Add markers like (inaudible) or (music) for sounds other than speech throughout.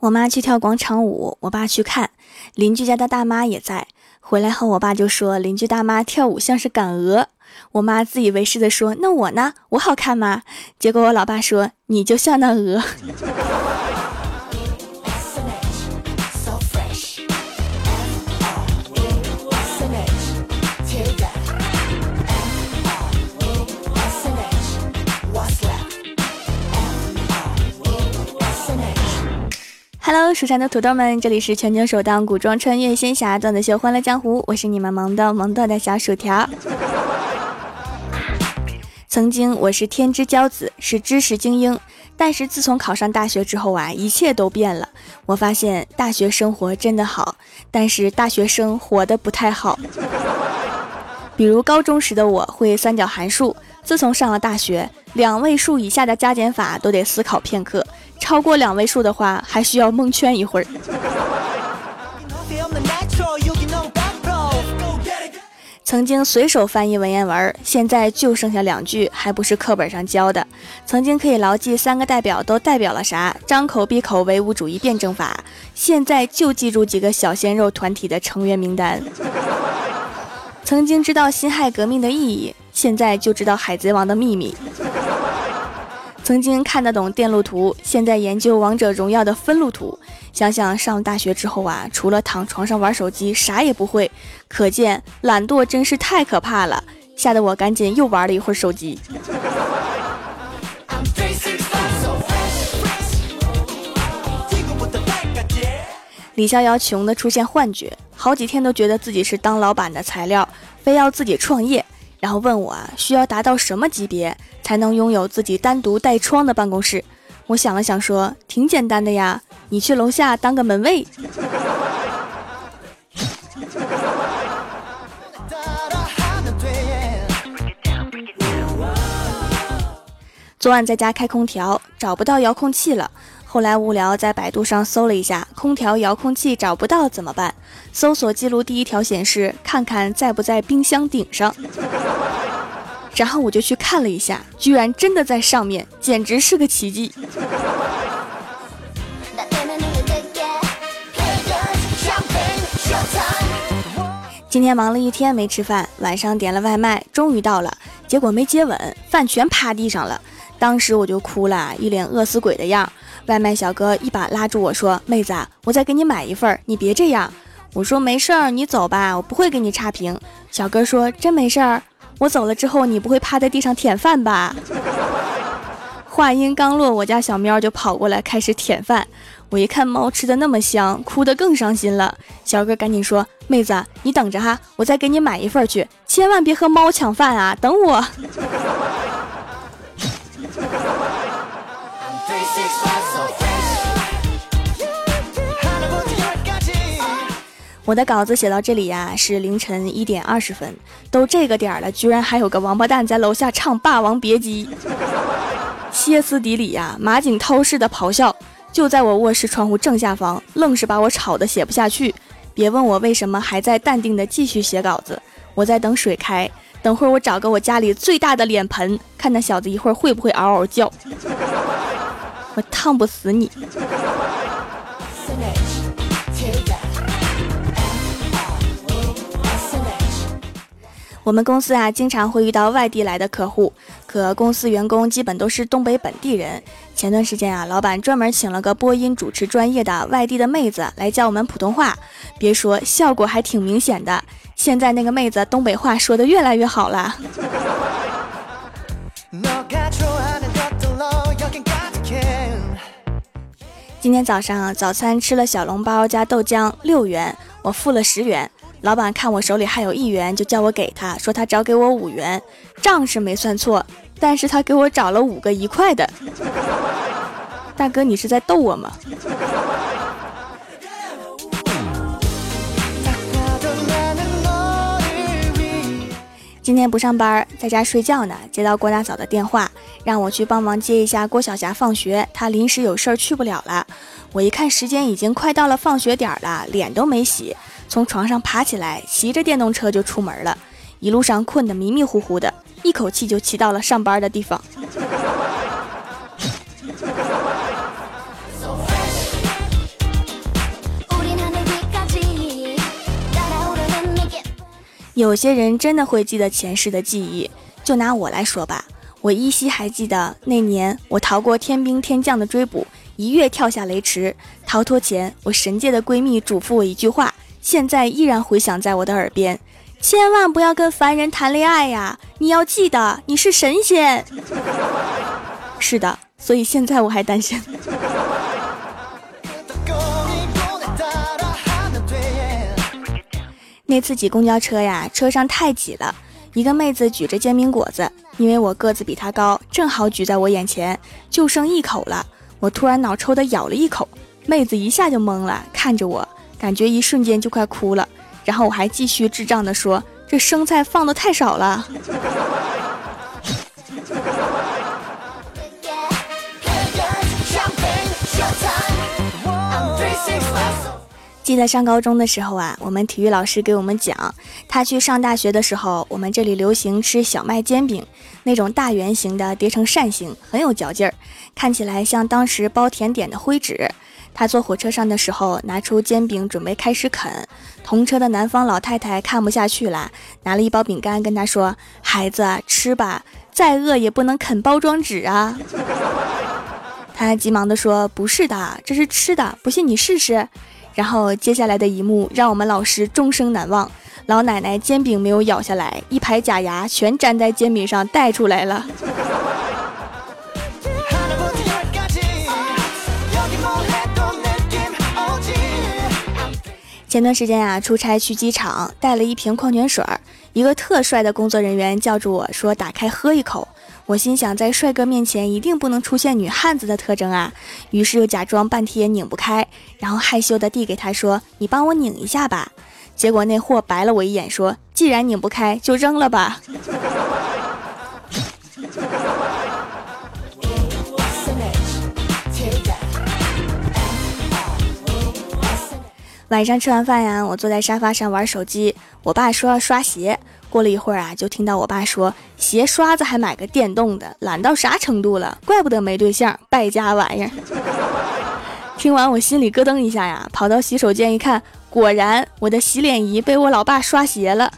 我妈去跳广场舞，我爸去看，邻居家的大妈也在。回来后，我爸就说邻居大妈跳舞像是赶鹅。我妈自以为是的说：“那我呢？我好看吗？”结果我老爸说：“你就像那鹅。” (laughs) Hello，蜀山的土豆们，这里是全球首档古装穿越仙侠段子秀《欢乐江湖》，我是你们萌豆萌豆的小薯条。(laughs) 曾经我是天之骄子，是知识精英，但是自从考上大学之后啊，一切都变了。我发现大学生活真的好，但是大学生活的不太好。比如高中时的我会三角函数，自从上了大学，两位数以下的加减法都得思考片刻。超过两位数的话，还需要蒙圈一会儿。曾经随手翻译文言文，现在就剩下两句，还不是课本上教的。曾经可以牢记三个代表都代表了啥，张口闭口唯物主义辩证法，现在就记住几个小鲜肉团体的成员名单。曾经知道辛亥革命的意义，现在就知道海贼王的秘密。曾经看得懂电路图，现在研究王者荣耀的分路图。想想上大学之后啊，除了躺床上玩手机，啥也不会。可见懒惰真是太可怕了，吓得我赶紧又玩了一会儿手机。李逍遥穷的出现幻觉，好几天都觉得自己是当老板的材料，非要自己创业。然后问我啊，需要达到什么级别才能拥有自己单独带窗的办公室？我想了想说，挺简单的呀，你去楼下当个门卫。昨晚在家开空调，找不到遥控器了。后来无聊，在百度上搜了一下，空调遥控器找不到怎么办？搜索记录第一条显示，看看在不在冰箱顶上。然后我就去看了一下，居然真的在上面，简直是个奇迹。今天忙了一天没吃饭，晚上点了外卖，终于到了，结果没接稳，饭全趴地上了。当时我就哭了，一脸饿死鬼的样。外卖小哥一把拉住我说：“妹子，我再给你买一份，你别这样。”我说：“没事儿，你走吧，我不会给你差评。”小哥说：“真没事儿，我走了之后你不会趴在地上舔饭吧？”话音刚落，我家小喵就跑过来开始舔饭。我一看猫吃的那么香，哭得更伤心了。小哥赶紧说：“妹子，你等着哈，我再给你买一份去，千万别和猫抢饭啊，等我。”我的稿子写到这里呀，是凌晨一点二十分，都这个点了，居然还有个王八蛋在楼下唱《霸王别姬》，歇斯底里呀，马景涛式的咆哮，就在我卧室窗户正下方，愣是把我吵得写不下去。别问我为什么还在淡定的继续写稿子，我在等水开，等会儿我找个我家里最大的脸盆，看那小子一会儿会不会嗷嗷叫，我烫不死你。我们公司啊，经常会遇到外地来的客户，可公司员工基本都是东北本地人。前段时间啊，老板专门请了个播音主持专业的外地的妹子来教我们普通话，别说效果还挺明显的。现在那个妹子东北话说的越来越好了。今天早上早餐吃了小笼包加豆浆，六元，我付了十元。老板看我手里还有一元，就叫我给他，说他找给我五元，账是没算错，但是他给我找了五个一块的。大哥，你是在逗我吗？今天不上班，在家睡觉呢，接到郭大嫂的电话，让我去帮忙接一下郭晓霞放学，她临时有事儿去不了了。我一看时间已经快到了放学点了，脸都没洗。从床上爬起来，骑着电动车就出门了。一路上困得迷迷糊糊的，一口气就骑到了上班的地方。有些人真的会记得前世的记忆，就拿我来说吧，我依稀还记得那年我逃过天兵天将的追捕，一跃跳下雷池。逃脱前，我神界的闺蜜嘱咐我一句话，现在依然回响在我的耳边：千万不要跟凡人谈恋爱呀！你要记得，你是神仙。(laughs) 是的，所以现在我还单身。那次挤公交车呀，车上太挤了，一个妹子举着煎饼果子，因为我个子比她高，正好举在我眼前，就剩一口了。我突然脑抽的咬了一口，妹子一下就懵了，看着我，感觉一瞬间就快哭了。然后我还继续智障的说：“这生菜放的太少了。”记得上高中的时候啊，我们体育老师给我们讲，他去上大学的时候，我们这里流行吃小麦煎饼，那种大圆形的叠成扇形，很有嚼劲儿，看起来像当时包甜点的灰纸。他坐火车上的时候，拿出煎饼准备开始啃，同车的南方老太太看不下去了，拿了一包饼干跟他说：“孩子吃吧，再饿也不能啃包装纸啊。”他急忙地说：“不是的，这是吃的，不信你试试。”然后接下来的一幕让我们老师终生难忘。老奶奶煎饼没有咬下来，一排假牙全粘在煎饼上带出来了。前段时间啊，出差去机场，带了一瓶矿泉水儿，一个特帅的工作人员叫住我说：“打开喝一口。”我心想，在帅哥面前一定不能出现女汉子的特征啊，于是又假装半天拧不开，然后害羞的递给他说：“你帮我拧一下吧。”结果那货白了我一眼说：“既然拧不开，就扔了吧。(laughs) ”晚上吃完饭呀，我坐在沙发上玩手机，我爸说要刷鞋。过了一会儿啊，就听到我爸说：“鞋刷子还买个电动的，懒到啥程度了？怪不得没对象，败家玩意儿。(laughs) ”听完我心里咯噔一下呀，跑到洗手间一看，果然我的洗脸仪被我老爸刷鞋了。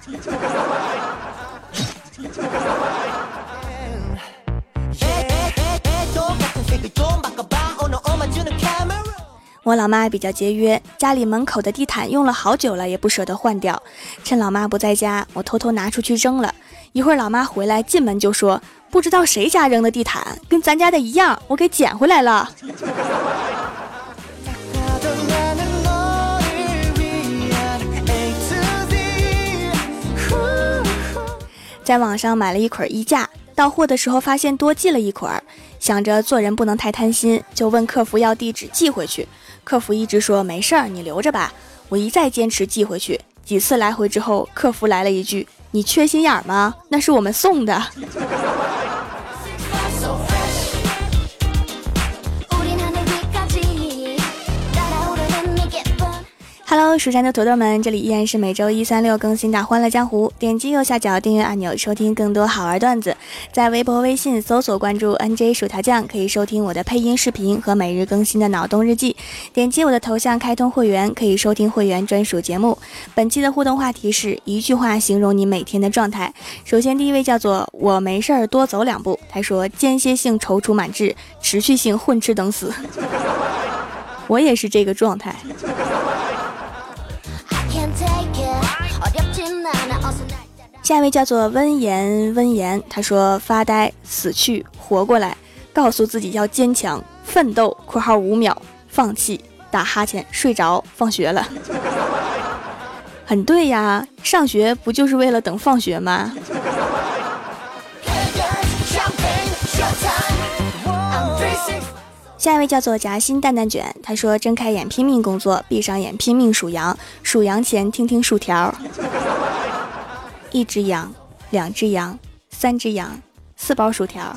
我老妈比较节约，家里门口的地毯用了好久了，也不舍得换掉。趁老妈不在家，我偷偷拿出去扔了。一会儿老妈回来，进门就说：“不知道谁家扔的地毯，跟咱家的一样，我给捡回来了。”在网上买了一捆衣架，到货的时候发现多寄了一捆，想着做人不能太贪心，就问客服要地址寄回去。客服一直说没事儿，你留着吧。我一再坚持寄回去，几次来回之后，客服来了一句：“你缺心眼吗？那是我们送的。” Hello，蜀山的土豆们，这里依然是每周一、三、六更新的《欢乐江湖》。点击右下角订阅按钮，收听更多好玩段子。在微博、微信搜索关注 NJ 薯条酱，可以收听我的配音视频和每日更新的脑洞日记。点击我的头像开通会员，可以收听会员专属节目。本期的互动话题是一句话形容你每天的状态。首先，第一位叫做我没事儿多走两步，他说间歇性踌躇满志，持续性混吃等死。(laughs) 我也是这个状态。下一位叫做温言温言，他说发呆、死去、活过来，告诉自己要坚强、奋斗。（括号五秒）放弃、打哈欠、睡着。放学了，(laughs) 很对呀，上学不就是为了等放学吗？下一位叫做夹心蛋蛋卷，他说睁开眼拼命工作，闭上眼拼命数羊，数羊前听听薯条。一只羊，两只羊，三只羊，四包薯条。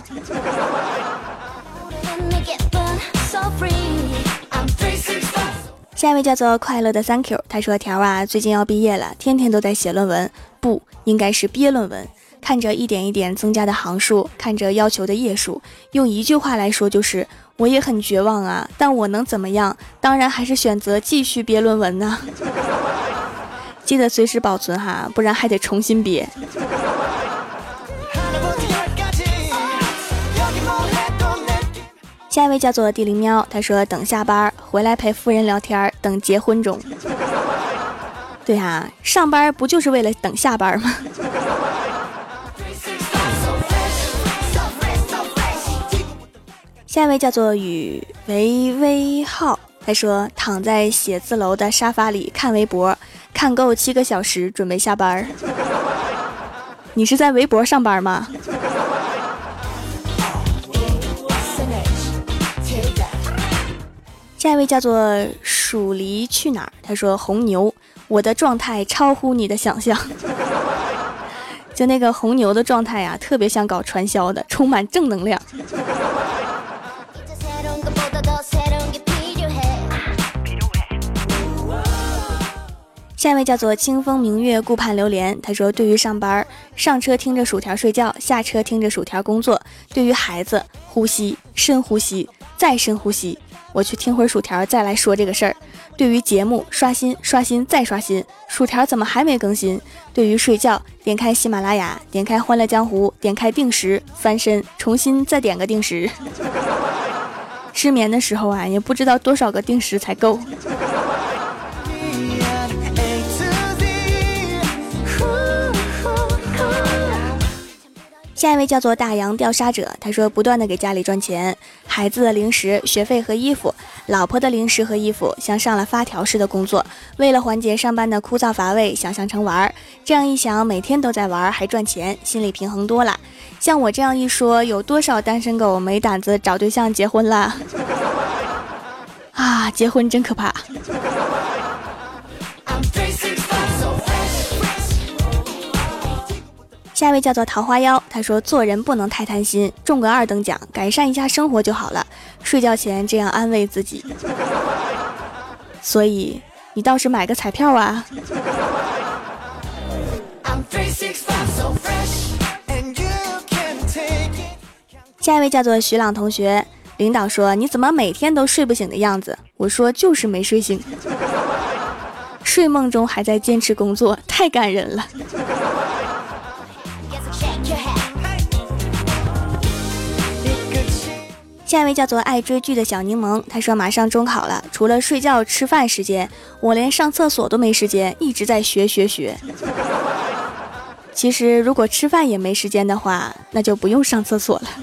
下一位叫做快乐的 Thank you，他说条啊，最近要毕业了，天天都在写论文，不应该是憋论文。看着一点一点增加的行数，看着要求的页数，用一句话来说就是我也很绝望啊。但我能怎么样？当然还是选择继续憋论文呢。(laughs) 记得随时保存哈，不然还得重新憋。下一位叫做地灵喵，他说等下班回来陪夫人聊天，等结婚中。对呀，上班不就是为了等下班吗？下一位叫做雨维微号，他说躺在写字楼的沙发里看微博，看够七个小时，准备下班。你是在微博上班吗？下一位叫做蜀离去哪儿？他说：“红牛，我的状态超乎你的想象。就那个红牛的状态呀，特别像搞传销的，充满正能量。”下一位叫做清风明月顾盼流连，他说：“对于上班，上车听着薯条睡觉，下车听着薯条工作；对于孩子，呼吸，深呼吸，再深呼吸。”我去听会儿薯条，再来说这个事儿。对于节目刷新、刷新再刷新，薯条怎么还没更新？对于睡觉，点开喜马拉雅，点开欢乐江湖，点开定时，翻身，重新再点个定时。失眠的时候啊，也不知道多少个定时才够。下一位叫做大洋钓沙者，他说不断的给家里赚钱，孩子的零食、学费和衣服，老婆的零食和衣服，像上了发条似的工作。为了缓解上班的枯燥乏味，想象成玩儿。这样一想，每天都在玩儿还赚钱，心里平衡多了。像我这样一说，有多少单身狗没胆子找对象结婚了？(laughs) 啊，结婚真可怕。下一位叫做桃花妖，他说做人不能太贪心，中个二等奖，改善一下生活就好了。睡觉前这样安慰自己。所以你倒是买个彩票啊！下一位叫做徐朗同学，领导说你怎么每天都睡不醒的样子？我说就是没睡醒，睡梦中还在坚持工作，太感人了。下一位叫做爱追剧的小柠檬，他说马上中考了，除了睡觉吃饭时间，我连上厕所都没时间，一直在学学学。(laughs) 其实如果吃饭也没时间的话，那就不用上厕所了。(laughs)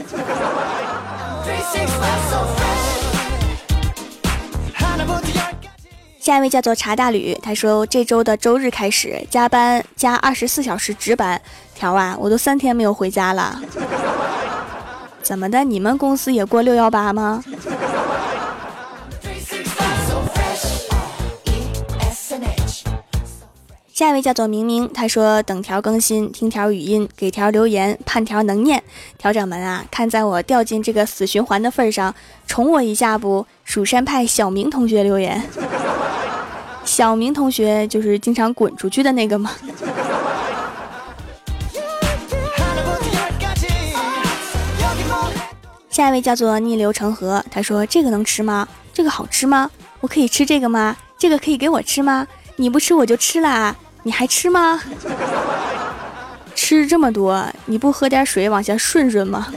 下一位叫做茶大吕，他说这周的周日开始加班加二十四小时值班，条啊，我都三天没有回家了。怎么的？你们公司也过六幺八吗？下一位叫做明明，他说等条更新，听条语音，给条留言，盼条能念。调整门啊，看在我掉进这个死循环的份上，宠我一下不？蜀山派小明同学留言，小明同学就是经常滚出去的那个吗？下一位叫做逆流成河，他说：“这个能吃吗？这个好吃吗？我可以吃这个吗？这个可以给我吃吗？你不吃我就吃了，你还吃吗？吃这么多，你不喝点水往下顺顺吗？”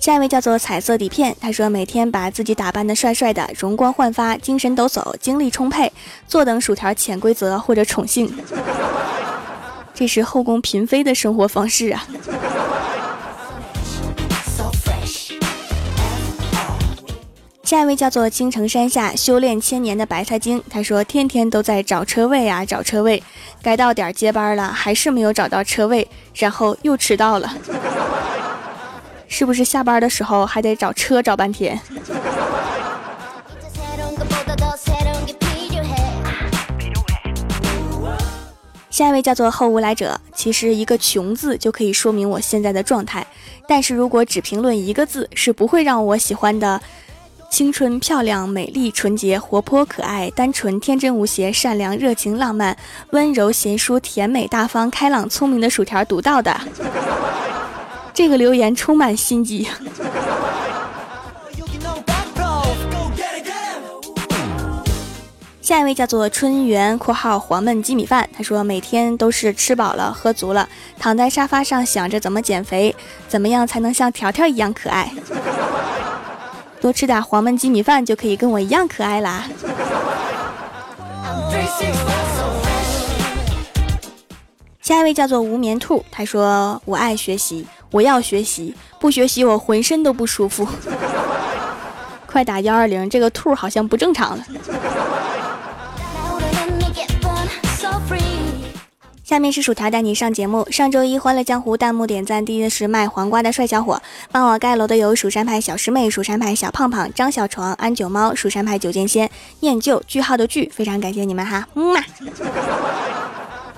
下一位叫做彩色底片，他说：“每天把自己打扮的帅帅的，容光焕发，精神抖擞，精力充沛，坐等薯条潜规则或者宠幸。”这是后宫嫔妃的生活方式啊！下一位叫做青城山下修炼千年的白菜精，他说天天都在找车位啊，找车位，该到点接班了，还是没有找到车位，然后又迟到了，(laughs) 是不是下班的时候还得找车找半天？下一位叫做后无来者。其实一个“穷”字就可以说明我现在的状态，但是如果只评论一个字，是不会让我喜欢的。青春、漂亮、美丽、纯洁、活泼、可爱、单纯、天真无邪、善良、热情、浪漫、温柔、贤淑、甜美、大方、开朗、聪明的薯条读到的。这个留言充满心机。下一位叫做春园（括号黄焖鸡米饭），他说每天都是吃饱了喝足了，躺在沙发上想着怎么减肥，怎么样才能像条条一样可爱。(laughs) 多吃点黄焖鸡米饭就可以跟我一样可爱啦。下一位叫做无眠兔，他说我爱学习，我要学习，不学习我浑身都不舒服。(laughs) 快打幺二零，这个兔好像不正常了。下面是薯条带你上节目。上周一欢乐江湖弹幕点赞第一的是卖黄瓜的帅小伙，帮我盖楼的有蜀山派小师妹、蜀山派小胖胖、张小床、安九猫、蜀山派九剑仙、念旧句号的句，非常感谢你们哈，嗯嘛。